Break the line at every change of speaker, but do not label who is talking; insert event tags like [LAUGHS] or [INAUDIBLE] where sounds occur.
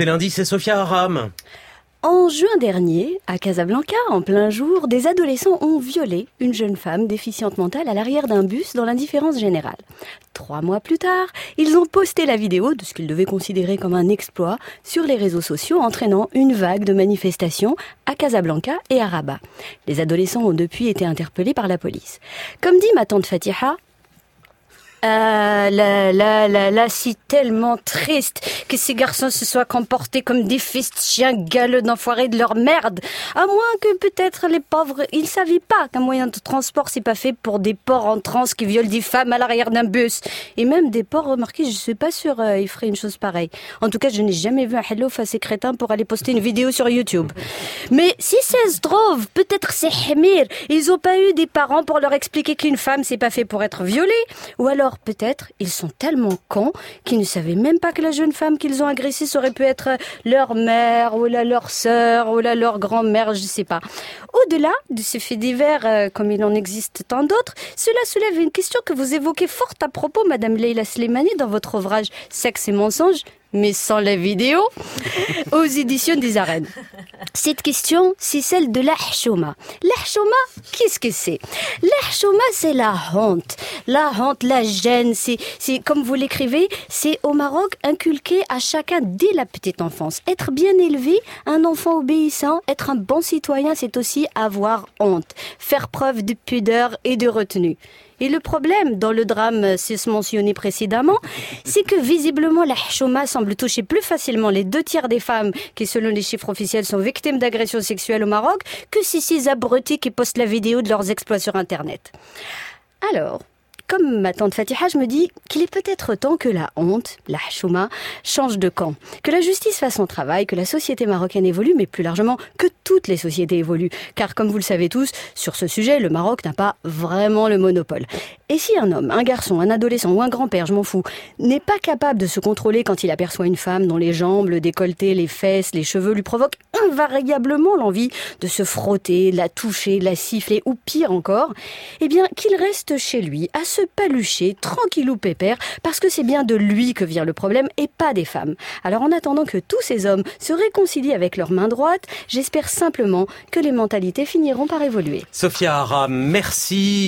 C'est lundi, c'est Sophia Aram.
En juin dernier, à Casablanca, en plein jour, des adolescents ont violé une jeune femme déficiente mentale à l'arrière d'un bus dans l'indifférence générale. Trois mois plus tard, ils ont posté la vidéo de ce qu'ils devaient considérer comme un exploit sur les réseaux sociaux entraînant une vague de manifestations à Casablanca et à Rabat. Les adolescents ont depuis été interpellés par la police. Comme dit ma tante Fatiha, ah là là là là, c'est tellement triste que ces garçons se soient comportés comme des fils de chiens galeux d'enfoirés de leur merde. À moins que peut-être les pauvres, ils savaient pas qu'un moyen de transport c'est pas fait pour des porcs en transe qui violent des femmes à l'arrière d'un bus. Et même des porcs, remarquez, je suis pas sûre euh, ils feraient une chose pareille. En tout cas, je n'ai jamais vu un hello face ces crétins pour aller poster une vidéo sur YouTube. Mais si c'est se peut-être c'est Hamir, ils ont pas eu des parents pour leur expliquer qu'une femme c'est pas fait pour être violée. Ou alors peut-être ils sont tellement cons qu'ils ne savaient même pas que la jeune femme qu'ils ont agressée aurait pu être leur mère ou leur sœur ou leur grand-mère, je sais pas. Au-delà de ces faits divers, euh, comme il en existe tant d'autres, cela soulève une question que vous évoquez fort à propos, Madame Leila Slimani, dans votre ouvrage Sexe et mensonges, mais sans la vidéo, [LAUGHS] aux éditions des arènes. Cette question, c'est celle de l'ahshoma. L'ahshoma, qu'est-ce que c'est? L'ahshoma, c'est la honte. La honte, la gêne, c'est, c'est comme vous l'écrivez, c'est au Maroc inculqué à chacun dès la petite enfance. Être bien élevé, un enfant obéissant, être un bon citoyen, c'est aussi avoir honte. Faire preuve de pudeur et de retenue. Et le problème dans le drame c'est mentionné précédemment, c'est que visiblement la hachoma semble toucher plus facilement les deux tiers des femmes qui, selon les chiffres officiels, sont victimes d'agressions sexuelles au Maroc que si ces abrutis qui postent la vidéo de leurs exploits sur Internet. Alors, comme ma tante Fatiha, je me dis qu'il est peut-être temps que la honte, la chouma, change de camp. Que la justice fasse son travail, que la société marocaine évolue, mais plus largement que toutes les sociétés évoluent. Car comme vous le savez tous, sur ce sujet, le Maroc n'a pas vraiment le monopole. Et si un homme, un garçon, un adolescent ou un grand-père, je m'en fous, n'est pas capable de se contrôler quand il aperçoit une femme dont les jambes, le décolleté, les fesses, les cheveux lui provoquent invariablement l'envie de se frotter, la toucher, la siffler ou pire encore, eh bien qu'il reste chez lui à palucher tranquillou pépère parce que c'est bien de lui que vient le problème et pas des femmes. Alors en attendant que tous ces hommes se réconcilient avec leur main droite, j'espère simplement que les mentalités finiront par évoluer.
Sophia merci.